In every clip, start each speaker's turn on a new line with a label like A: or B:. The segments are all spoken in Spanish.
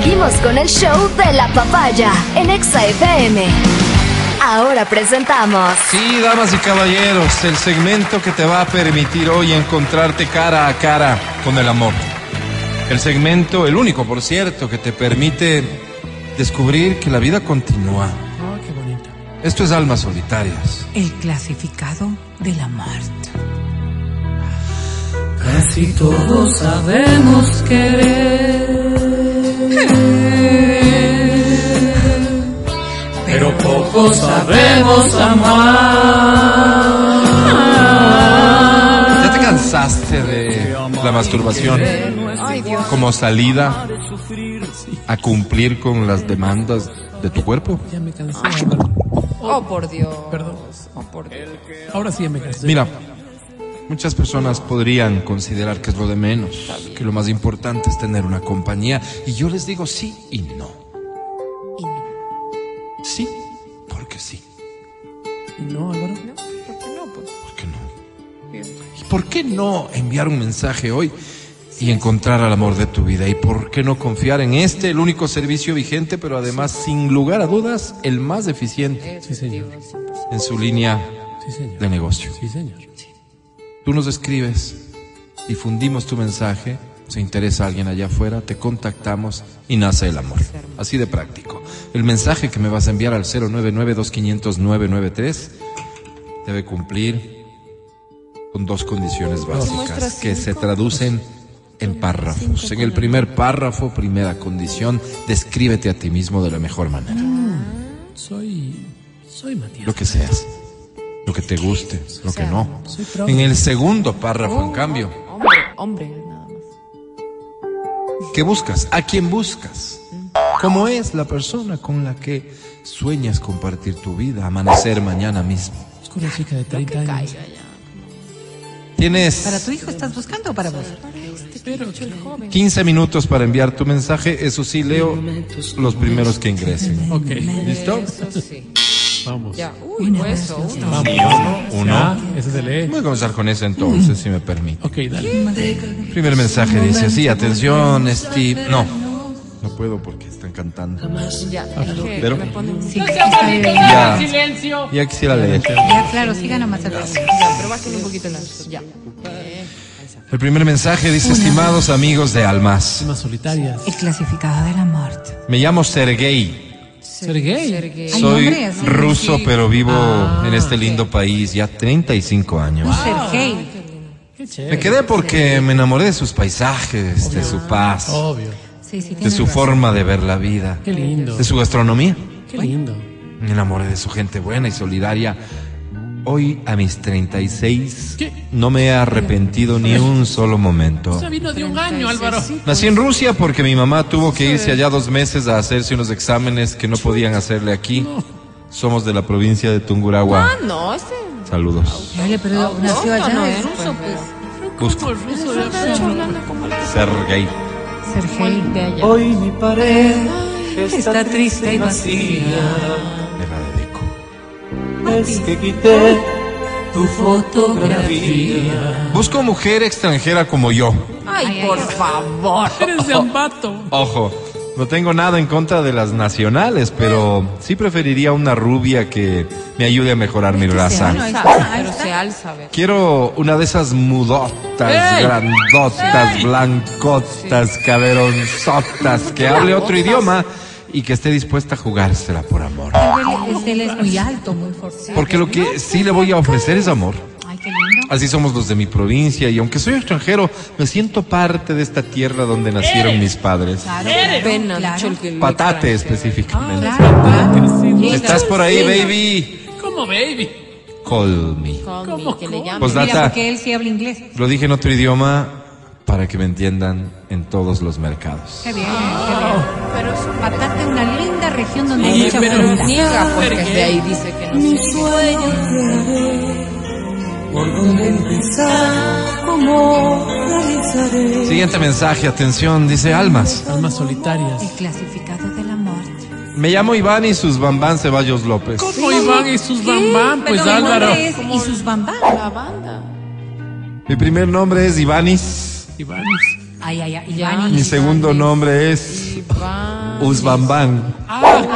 A: Seguimos con el show de la papaya en Exa FM. Ahora presentamos.
B: Sí, damas y caballeros, el segmento que te va a permitir hoy encontrarte cara a cara con el amor. El segmento, el único por cierto, que te permite descubrir que la vida continúa.
C: Ah, qué bonito.
B: Esto es Almas Solitarias.
D: El clasificado de la muerte.
C: Casi todos sabemos querer, pero poco sabemos amar.
B: ¿Ya te cansaste de la masturbación como salida a cumplir con las demandas de tu cuerpo?
C: Ya me cansé.
D: Oh, por Dios.
C: Perdón.
D: Oh, por Dios.
C: Ahora sí ya me cansé.
B: Mira, muchas personas podrían considerar que es lo de menos, que lo más importante es tener una compañía. Y yo les digo sí y no.
D: Y no.
B: Sí, porque sí.
C: ¿Y no, Álvaro?
D: ¿No? ¿Por qué no? Pues.
B: ¿Por qué no? ¿Y por qué no enviar un mensaje hoy y encontrar al amor de tu vida? ¿Y por qué no confiar en este, el único servicio vigente, pero además, sin lugar a dudas, el más eficiente
C: Sí, señor.
B: en su línea
C: Sí, señor.
B: de negocio?
C: Sí, señor.
B: Tú nos escribes, difundimos tu mensaje, se interesa alguien allá afuera, te contactamos y nace el amor. Así de práctico. El mensaje que me vas a enviar al 099-2500-993 debe cumplir con dos condiciones básicas que se traducen en párrafos. En el primer párrafo, primera condición, descríbete a ti mismo de la mejor manera.
C: Soy. Soy Matías.
B: Lo que seas, lo que te guste, lo que no.
C: Soy progre.
B: En el segundo párrafo, en cambio,
D: Hombre, hombre, nada más.
B: ¿Qué buscas? ¿A quién buscas? ¿Cómo es la persona con la que sueñas compartir tu vida, amanecer mañana mismo?
C: Es con una chica de 30 años.
B: Tienes
D: ¿Para tu hijo estás buscando o para vos?
C: Pero que-
B: 15 minutos para enviar tu mensaje. Eso sí, leo los primeros que ingresen.
C: Ok.
B: ¿Listo?
D: Eso sí.
C: Vamos.
D: Ya. Uy, pues eso, uno.
C: Vamos.
B: Uno.
C: Ya, ese se lee.
B: Voy a comenzar con ese entonces, si me permite.
C: Ok, dale.
B: Primer mensaje dice así, atención, Steve. No, no puedo porque están cantando.
D: Ya. Es que
B: Pero-
D: me ponen.
E: Sí, está bien.
B: Ya,
E: Silencio.
B: ya quisiera leer.
E: Ya, claro, siga nomás el
D: Ya, pero bájale un poquito la. Ya.
B: El primer mensaje dice, estimados amigos de Almas,
C: Más solitarias.
E: El clasificado de la muerte.
B: me llamo Sergei.
C: ¿Ser gay?
D: Sergei.
E: Hay
B: Soy
E: hombre así.
B: ruso,
D: Sí.
B: pero vivo
C: Ah,
B: en este lindo país ya 35 años.
E: Un Sergei.
C: Qué
B: Me quedé porque me enamoré de sus paisajes, de su paz,
C: Obvio.
E: Sí, sí,
B: de su
E: razón.
B: forma de ver la vida,
C: Qué lindo.
B: de su gastronomía.
C: Qué lindo.
B: Me enamoré de su gente buena y solidaria. Hoy, a mis 36,
C: ¿Qué?
B: no me he arrepentido ni un solo momento.
C: Ya vino de un año, Álvaro.
B: Nací en Rusia porque mi mamá tuvo que irse allá dos meses a hacerse unos exámenes que no podían hacerle aquí. Somos de la provincia de Tungurahua.
D: Ah, no, este.
B: Saludos.
E: Oye, pero nació allá.
D: no es ruso, pues.
B: Busco.
C: ruso de
B: Sergei.
E: Sergei.
F: Hoy mi pared
E: Está triste y vacía.
F: Que quité tu fotografía.
B: Busco mujer extranjera como yo.
D: Ay, por favor.
C: Eres de Ambato.
B: Ojo, no tengo nada en contra de las nacionales, pero sí preferiría una rubia que me ayude a mejorar mi raza.
E: Bueno, ahí
D: Alza,
E: está, ahí
D: pero se alza, a ver.
B: Quiero una de esas mudotas,
C: ¡Ey!
B: grandotas, blancotas, caberonzotas, que hable otro idioma y que esté dispuesta a jugársela por amor.
E: Él es- Él es muy alto, muy fuerte.
B: Porque lo que sí le voy a ofrecer es amor.
E: Ay, qué lindo.
B: Así somos los de mi provincia y aunque soy extranjero, me siento parte de esta tierra donde nacieron mis padres.
E: Claro,
D: Pena,
E: claro.
B: Patate específicamente.
E: Claro, claro.
B: ¿Estás por ahí, baby?
C: ¿Cómo, baby?
B: Call me.
D: Call me, que le llame.
B: Pues
E: Mira, porque él sí habla inglés.
B: lo dije en otro idioma para que me entiendan en todos los mercados.
E: Qué bien, qué bien.
D: Pero eso
E: Patate es una linda región donde hay
C: Oye,
E: mucha
C: pero-
D: niega porque de ahí dice que no sé.
F: Por dónde empezar, cómo realizaré.
B: Siguiente mensaje, atención, dice Almas.
C: Almas solitarias.
E: El clasificado de la muerte.
B: Me llamo Iván y sus bambán Ceballos López.
C: ¿Cómo Iván y sus bambán? Pues
E: Pero mi
C: Álvaro.
E: es y sus bambán.
D: La banda.
B: Mi primer nombre es Ivanis.
C: Iván.
E: Ay, ay, ay. Iván
B: Mi segundo nombre es Uzbambán.
C: Ah, claro,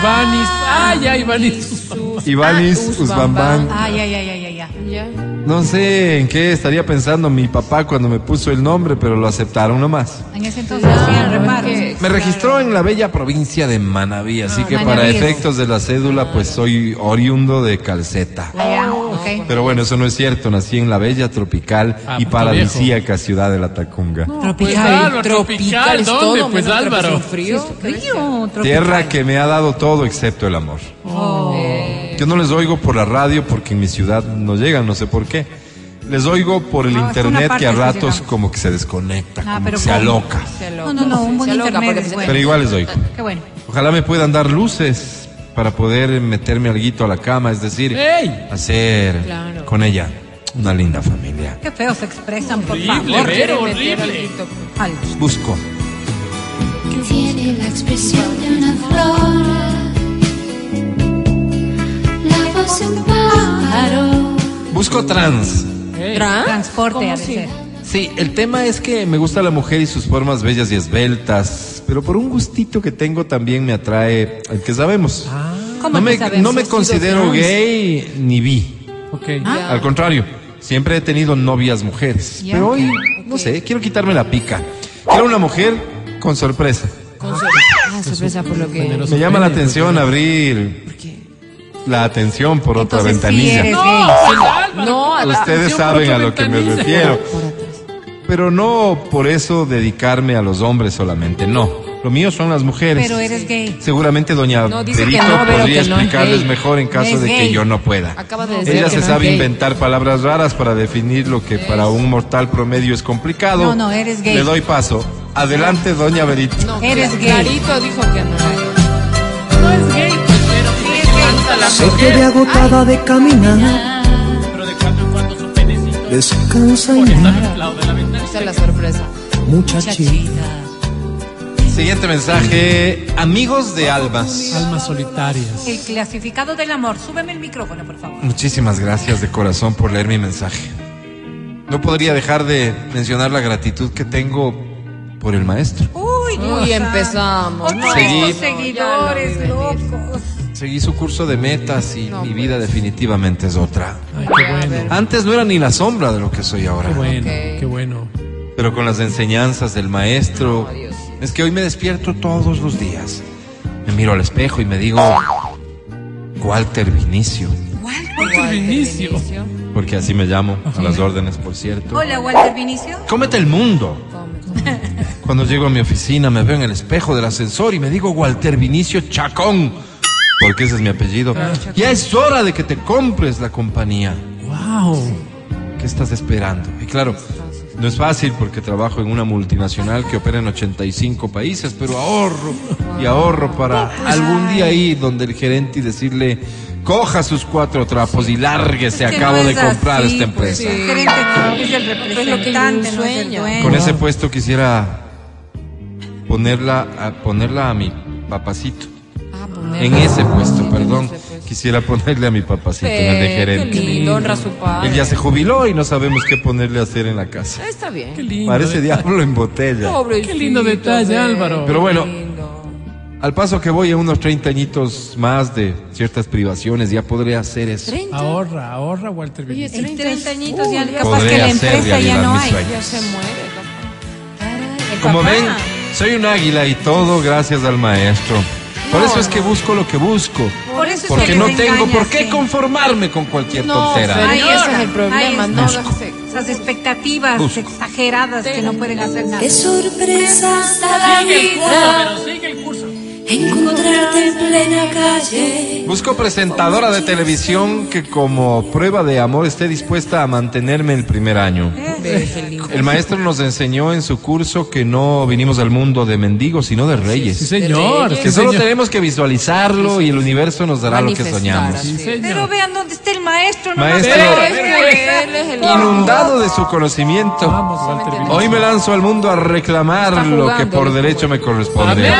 C: Ivanis. Ah, ya, Ivanis.
B: Ivanis Uzbambán.
E: Ay, ay, ay, ay, ay, ay.
D: Ya.
B: No sé en qué estaría pensando mi papá cuando me puso el nombre, pero lo aceptaron nomás.
E: En ese entonces hacían reparos.
D: que-
B: Me registró en la bella provincia de Manabí, así que para efectos de la cédula, pues soy oriundo de Calceta.
E: Ok.
B: Pero bueno, eso no es cierto. Nací en la bella, tropical
C: Ah,
B: y
C: Puerto
B: paradisíaca ciudad de la Tacunga.
C: Pues,
D: Tropical,
C: Álvaro,
D: tropical es
C: ¿dónde?
D: todo,
C: Pues,
D: menos
C: Álvaro.
D: tropical, frío.
E: Frío, tropical.
B: Tierra que me ha dado todo excepto el amor. Yo no les oigo por la radio porque en mi ciudad no llegan, no sé por qué. Les oigo por el
E: No, es una
B: internet
E: parte
B: que a
E: que
B: ratos
E: llegamos.
B: como que se desconecta,
E: Ah,
B: como
E: pero
B: que se
E: ¿cómo?
B: aloca.
E: No, no, no, un buen
D: se aloca
E: internet
D: porque
E: es
D: se-
E: bueno.
B: Pero igual les oigo.
E: Qué bueno.
B: Ojalá me puedan dar luces para poder meterme algo a la cama, es decir,
C: ¡Ey!
B: hacer
D: Claro.
B: con ella una linda familia.
E: Qué feo se expresan, por favor.
D: Quiere
C: horrible.
D: alguito.
B: Busco.
G: Tiene la expresión de una flor, la voz de un pájaro.
B: Busco trans.
D: ¿Trans?
E: transporte ser.
B: Sí, el tema es que me gusta la mujer y sus formas bellas y esbeltas, pero por un gustito que tengo también me atrae el que sabemos.
E: ¿Cómo
B: no me, no me
E: ¿Has sido
B: considero
E: trans?
B: gay ni bi.
C: Ok.
B: Al contrario, siempre he tenido novias mujeres. Pero hoy, no sé, quiero quitarme la pica. Quiero una mujer con sorpresa.
D: Con sor- Ah, sorpresa por lo que.
B: Me llama la atención abrir la atención por otra
E: Entonces
B: ventanilla.
E: eres
C: No,
B: Ustedes
C: por
B: saben a lo que me refiero.
D: por.
B: Pero no por eso dedicarme a los hombres solamente, no. Lo mío son las mujeres.
E: Pero eres gay.
B: Seguramente doña
D: No, no,
B: podría
D: que no es
B: explicarles
D: gay.
B: mejor en caso
E: Es
B: de que yo no pueda.
D: Acaba de decir
B: Ella
D: que
B: se
D: no es
B: sabe
D: gay.
B: inventar palabras raras para definir lo que para un mortal promedio es complicado.
E: No, no, eres gay.
B: Le doy paso. Adelante, doña Berito.
D: No,
E: Eres gay.
D: Clarito dijo que no.
C: No es gay, pues, pero la
F: Se ve agotada de caminar,
C: Pero de cuando en cuando su penecito
F: descansa y
C: al lado de la ventana.
D: Esa es la sorpresa.
F: muchachita.
B: Siguiente mensaje. Amigos de almas.
C: Almas solitarias.
E: El clasificado del amor. Súbeme el micrófono, por favor.
B: Muchísimas gracias de corazón por leer mi mensaje. No podría dejar de mencionar la gratitud que tengo por el maestro.
E: Uy, Dios
D: Uy, empezamos.
E: Otra
B: Seguí.
E: seguidores locos.
B: Seguí su curso de metas y mi vida definitivamente es otra.
C: Ay, qué bueno.
B: Antes no era ni la sombra de lo que soy ahora.
C: Qué bueno, qué bueno.
B: Pero con las enseñanzas del maestro,
D: No.
B: Es que hoy me despierto todos los días. Me miro al espejo y me digo, Walter Vinicio,
C: Walter Vinicio.
B: porque así me llamo, a las órdenes, por cierto.
E: Hola, Walter Vinicio.
B: Cómete el mundo. Cuando llego a mi oficina me veo en el espejo del ascensor y me digo Walter Vinicio Chacón, porque ese es mi apellido. Ya es hora de que te compres la compañía.
C: Wow.
B: ¿Qué estás esperando? Y claro, no es fácil porque trabajo en una multinacional que opera en 85 países, pero ahorro y ahorro para algún día ir donde el gerente y decirle, coja sus cuatro trapos y lárguese,
E: Es que
B: acabo
E: no
B: de comprar
E: así,
B: esta
E: pues,
B: empresa.
E: El gerente es el
D: Es lo que
E: representante, no es el
D: sueña.
E: dueño.
B: Con ese puesto quisiera ponerla a, ponerla a mi papacito.
D: Ah,
B: En ese puesto, perdón. Quisiera ponerle a mi papacito en el de
D: Qué
B: gerente.
D: lindo, honra a su padre.
B: Él ya se jubiló y no sabemos qué ponerle a hacer en la casa.
D: Está bien.
C: Qué lindo.
B: Parece diablo en botella.
D: Pobrecito,
C: Qué lindo detalle. Álvaro.
B: Pero bueno, al paso que voy a unos 30 añitos más de ciertas privaciones, ya podré hacer eso.
C: Ahorra, ahorra, Walter
D: Oye,
C: Vinicio.
E: En 30 añitos ya
D: Uy,
E: capaz que la empresa ya no hay.
D: Ya se muere. papá.
B: Como
E: papá.
B: ven, soy un águila y todo gracias al maestro. Por eso es que busco lo que busco.
E: Por eso es
B: Porque
E: que
B: no tengo
E: engañas,
B: por qué
E: sí.
B: conformarme con cualquier
D: No,
B: tontera.
E: Ahí
D: Ese es el problema, no
E: Esas expectativas
B: Busco.
E: exageradas que no pueden hacer nada.
G: Qué sorpresa la
C: Sigue el curso,
G: vida
C: pero sigue el curso.
G: Encontrarte en plena calle.
B: Busco presentadora de televisión que como prueba de amor esté dispuesta a mantenerme el primer año. El maestro nos enseñó en su curso que no vinimos al mundo de mendigos, sino de
C: Sí,
B: reyes.
C: señor. Sí,
B: Que solo
C: señor.
B: tenemos que visualizarlo y el universo nos dará lo que soñamos.
C: Sí, señor.
E: Pero vean dónde está el maestro. No
B: Maestro. Inundado de su conocimiento.
C: Vamos.
B: Hoy me lanzo al mundo a reclamar lo que por derecho me corresponde.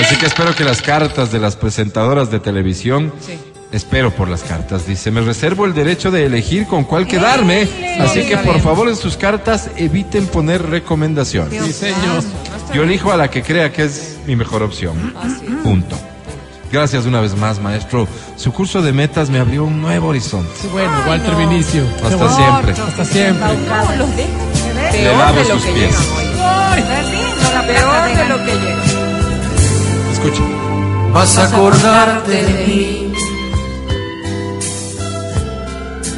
B: Así que espero que las cartas de las presentadoras de televisión,
D: Sí.
B: espero por las cartas, dice, me reservo el derecho de elegir con cuál quedarme. Así que por favor en sus cartas eviten poner recomendaciones.
C: Sí, señor.
B: Yo elijo a la que crea que es mi mejor opción. Punto. Gracias una vez más, maestro. Su curso de metas me abrió un nuevo horizonte.
C: Bueno, Walter Vinicio.
B: Hasta siempre.
C: Hasta siempre.
B: Le lavo sus pies.
D: Peor
E: de
D: lo que llega.
B: Escucha.
F: Vas a acordarte de mí.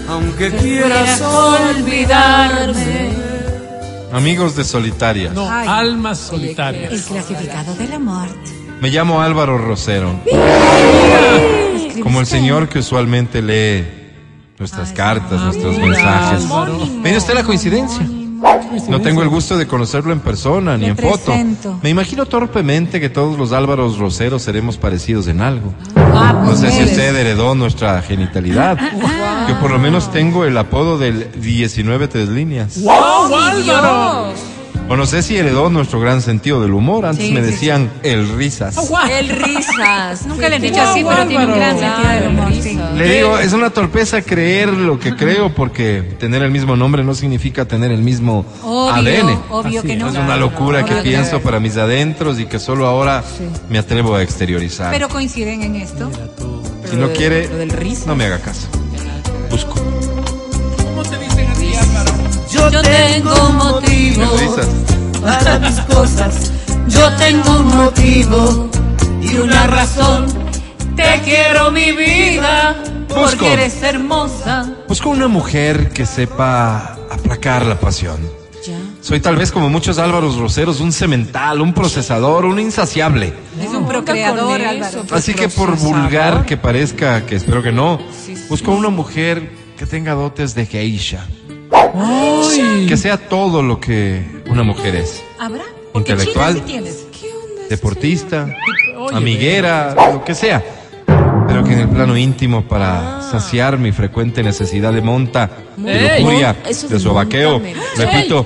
F: Aunque quieras
D: olvidarme.
B: Amigos de Solitaria.
C: No,
E: Ay.
C: almas solitarias.
E: El clasificado de la muerte.
B: Me llamo Álvaro Rosero. Como el señor que usualmente lee nuestras cartas, nuestros mensajes. Mire usted la coincidencia. No tengo el gusto de conocerlo en persona ni en foto. Me imagino torpemente que todos los Álvaros Roseros seremos parecidos en algo.
D: Ah,
B: No
D: pues
B: sé si usted heredó nuestra genitalidad. Yo por lo menos tengo el apodo del 19 tres líneas.
C: ¡Wow, Álvaro!
B: O no sé si heredó nuestro gran sentido del humor. Antes
E: Sí,
B: me
E: sí,
B: decían el risas.
D: El risas.
E: Nunca le han dicho así, pero tiene un gran sentido del humor. sí.
B: Le digo, es una torpeza creer lo que creo porque tener el mismo nombre no significa tener el mismo
E: Obvio,
B: ADN.
E: obvio
C: Así
E: que
C: es.
E: no.
B: Es una locura que
E: Obvio
B: pienso para mis adentros y que solo ahora me atrevo a exteriorizar.
E: Pero coinciden en esto.
B: si no quiere,
D: lo del risas.
B: no me haga caso. Busco.
C: ¿Cómo te dicen a ti, Álvaro?
D: Yo tengo motivo para mis cosas. Yo tengo un motivo y una razón. Te quiero mi vida
B: Busco.
D: porque eres hermosa.
B: Busco una mujer que sepa aplacar la pasión.
D: Ya.
B: Soy tal vez como muchos Álvaros Roseros, un cemental, un procesador, un insaciable.
E: Es un procreador, Álvaro.
B: Así que por vulgar que parezca, que espero que no, busco una mujer que tenga dotes de geisha,
C: Ay,
B: que sea todo lo que una mujer es. Intelectual.
E: China sí tienes.
B: Deportista,
C: Oye,
B: amiguera, lo que sea. Pero que en el plano íntimo para saciar mi frecuente necesidad de monta, de
C: Ey.
B: lujuria,
D: Eso
B: de sobaqueo. Repito,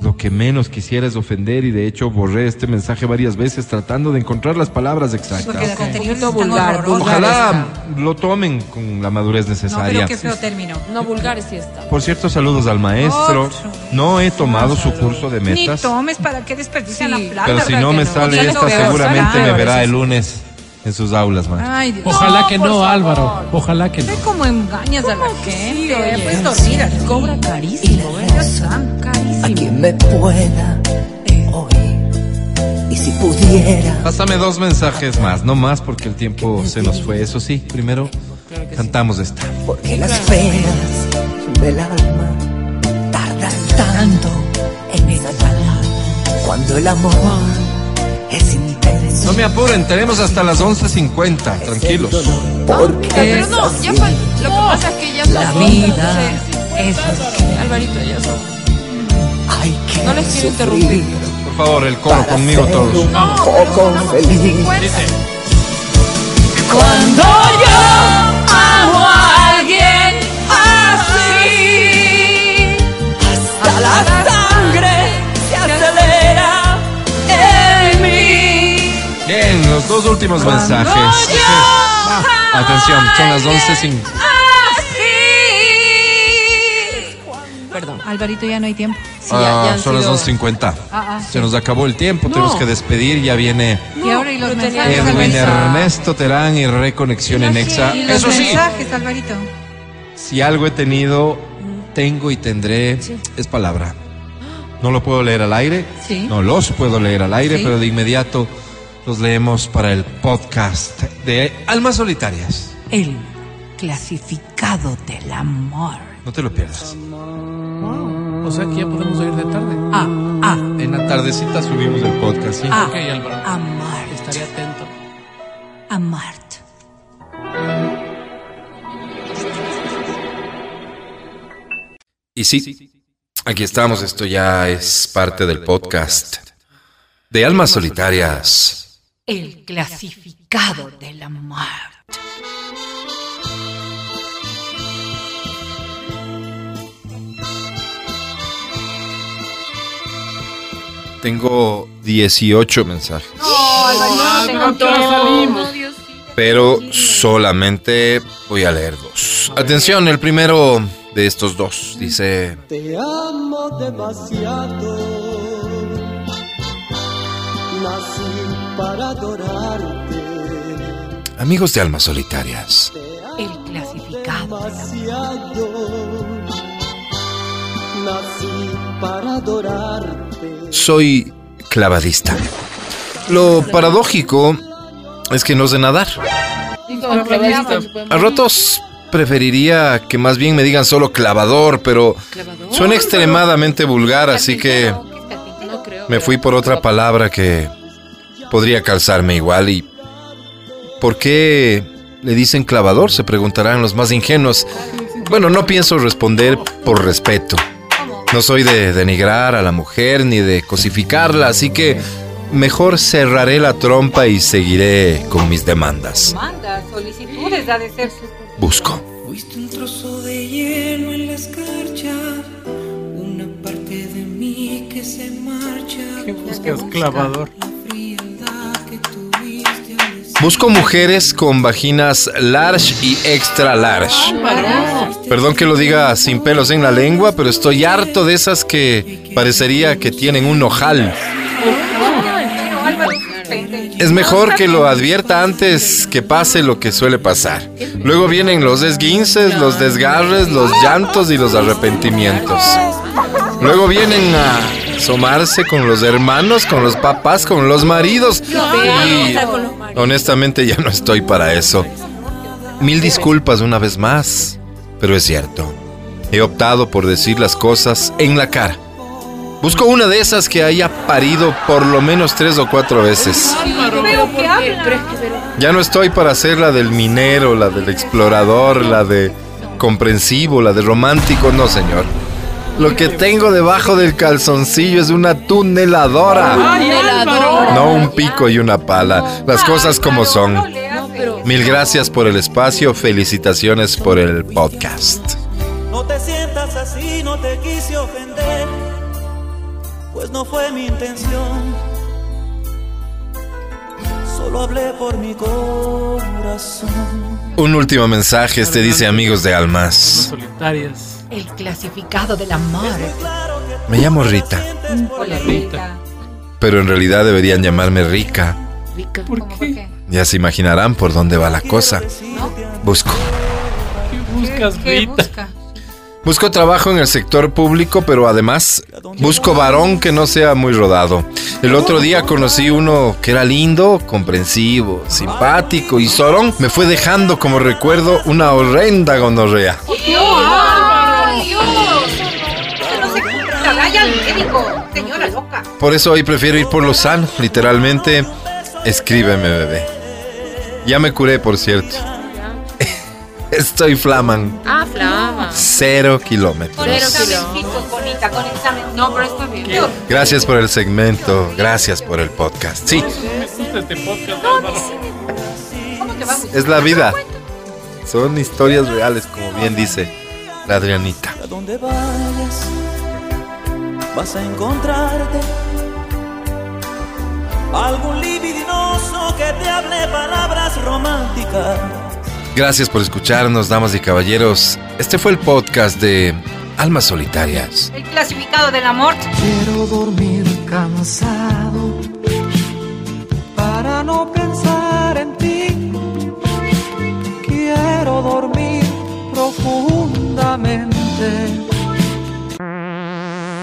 B: lo que menos quisiera es ofender y de hecho borré este mensaje varias veces tratando de encontrar las palabras
E: Porque
B: exactas.
E: anteriores
D: poquito
E: están
D: vulgar, vulgar.
B: Ojalá lo tomen con la madurez
E: No,
B: necesaria.
E: pero qué feo término.
D: No vulgares sí está.
B: Por cierto, saludos al maestro.
E: Otro.
B: No he tomado su curso de
E: Ni
B: metas,
E: tomes para que desperdician
D: Sí.
E: la plata.
B: pero si
E: ¿verdad
B: no me sale esta, seguramente me verá el lunes en sus aulas, maestro.
E: Ay, Dios.
C: Ojalá que
D: por
C: no,
D: favor.
C: Álvaro. Ojalá que no.
E: Ve cómo engañas a la gente.
D: oye?
E: Pues dormir así.
D: Cobra carísimo, ¿eh?
E: Dios santo.
F: a quien me pueda oír. Y si pudiera,
B: Pásame dos mensajes más, no más porque el tiempo se nos fue. Eso sí, primero cantamos esta.
F: porque las penas del alma tardan tanto en exhalar. Cuando el amor es intenso.
B: No me apuren, tenemos hasta las 11.50, tranquilos.
F: Porque
D: Pero no, ya pa- lo que pasa es que ya
F: La vida.
D: es. Alvarito, ya son. No les quiero interrumpir.
B: Por favor, el coro conmigo todos.
F: un poco feliz.
D: Cuando yo amo
B: los dos últimos mensajes. Atención, son las 11.05.
D: Así. Perdón.
E: Alvarito, ya no hay tiempo.
D: Sí, ya-
B: Ah,
D: han
B: son las
D: sido-
B: 11.50.
E: Ah, ah,
B: Se nos acabó el tiempo, tenemos que despedir. Ya viene
E: Y ahora y los
D: pero tenía
E: mensajes.
B: Edwin
E: Alvarito.
B: Ernesto Terán y Reconexión en Exa.
E: Y los
B: Eso sí,
E: mensajes, Alvarito.
B: si algo he tenido, tengo y tendré, es palabra. No lo puedo leer al aire,
E: Sí.
B: no los puedo leer al aire,
E: Sí.
B: pero de inmediato los leemos para el podcast de Almas Solitarias.
E: El clasificado del amor.
B: No te lo pierdas.
C: O sea que ya podemos ir de tarde.
E: Ah, ah,
B: En la tardecita subimos el podcast, ¿sí?
E: ah.
C: Ok, Álvaro.
E: Amar.
C: Estaré atento.
E: Amart.
B: Y sí, aquí estamos, esto ya es parte del podcast de Almas Solitarias.
E: El clasificado del amor.
B: Tengo 18 mensajes, pero solamente voy a leer dos. Atención, el primero de estos dos dice...
F: Te amo demasiado
B: Amigos de almas solitarias,
E: El clasificado.
B: soy clavadista. Lo paradójico es que no sé nadar. A ratos preferiría que más bien me digan solo clavador, pero suena extremadamente vulgar, así que me fui por otra palabra que podría calzarme igual. ¿Y por qué le dicen clavador? Se preguntarán los más ingenuos. Bueno, no pienso responder por respeto. No soy de denigrar a la mujer ni de cosificarla, así que mejor cerraré la trompa y seguiré con mis demandas.
H: Manda solicitudes, ha de ser.
B: Busco.
G: Fuiste un trozo de hielo en la escarcha, una parte de mí que se marcha.
C: ¿Qué buscas, clavador?
B: Busco mujeres con vaginas large y extra large. Perdón que lo diga sin pelos en la lengua, pero estoy harto de esas que parecería que tienen un ojal. Es mejor que lo advierta antes que pase lo que suele pasar. Luego vienen los esguinces, los desgarres, los llantos y los arrepentimientos. Luego vienen a asomarse con los hermanos, con los papás, con los maridos. Y honestamente ya no estoy para eso. Mil disculpas una vez más, pero es cierto. He optado por decir las cosas en la cara. Busco una de esas que haya parido por lo menos tres o cuatro veces. Ya no estoy para ser la del minero, la del explorador, la de comprensivo, la de romántico, no señor. Lo que tengo debajo del calzoncillo es una tuneladora. No un pico y una pala. Las cosas como son. Mil gracias por el espacio, felicitaciones por el podcast.
I: No te sientas así, no te quise ofender, pues no fue mi intención. Solo hablé por mi corazón.
B: Un último mensaje, este dice amigos de almas.
C: Solitarias.
E: El clasificado del amor.
B: Me llamo Rita,
H: Hola, Rita.
B: pero en realidad deberían llamarme Rica.
C: ¿Por
H: ¿Cómo por
C: qué?
B: Ya se imaginarán por dónde va la cosa. Busco.
C: ¿Qué buscas,
H: ¿Qué
C: Rita?
H: busca?
B: Busco trabajo en el sector público, pero además busco varón que no sea muy rodado. El otro día conocí uno que era lindo, comprensivo, simpático y Sorón me fue dejando como recuerdo una horrenda gonorrea. Por eso hoy prefiero ir por lo sano, literalmente. Escríbeme, bebé. Ya me curé, por cierto. Estoy flaman.
H: Ah, flama.
B: Cero kilómetros.
H: Con examen. No, pero está bien.
B: Gracias por el segmento, gracias por el podcast. Sí,
C: Me gusta este podcast, Álvaro.
H: ¿Cómo te va?
B: es la vida. Son historias reales, como bien dice la Adrianita.
I: A donde vayas, vas a encontrarte algún libidinoso que te hable palabras románticas.
B: Gracias por escucharnos, damas y caballeros. Este fue el podcast de Almas Solitarias.
H: El clasificado del amor.
F: Quiero dormir cansado para no pensar en ti. Quiero dormir profundamente.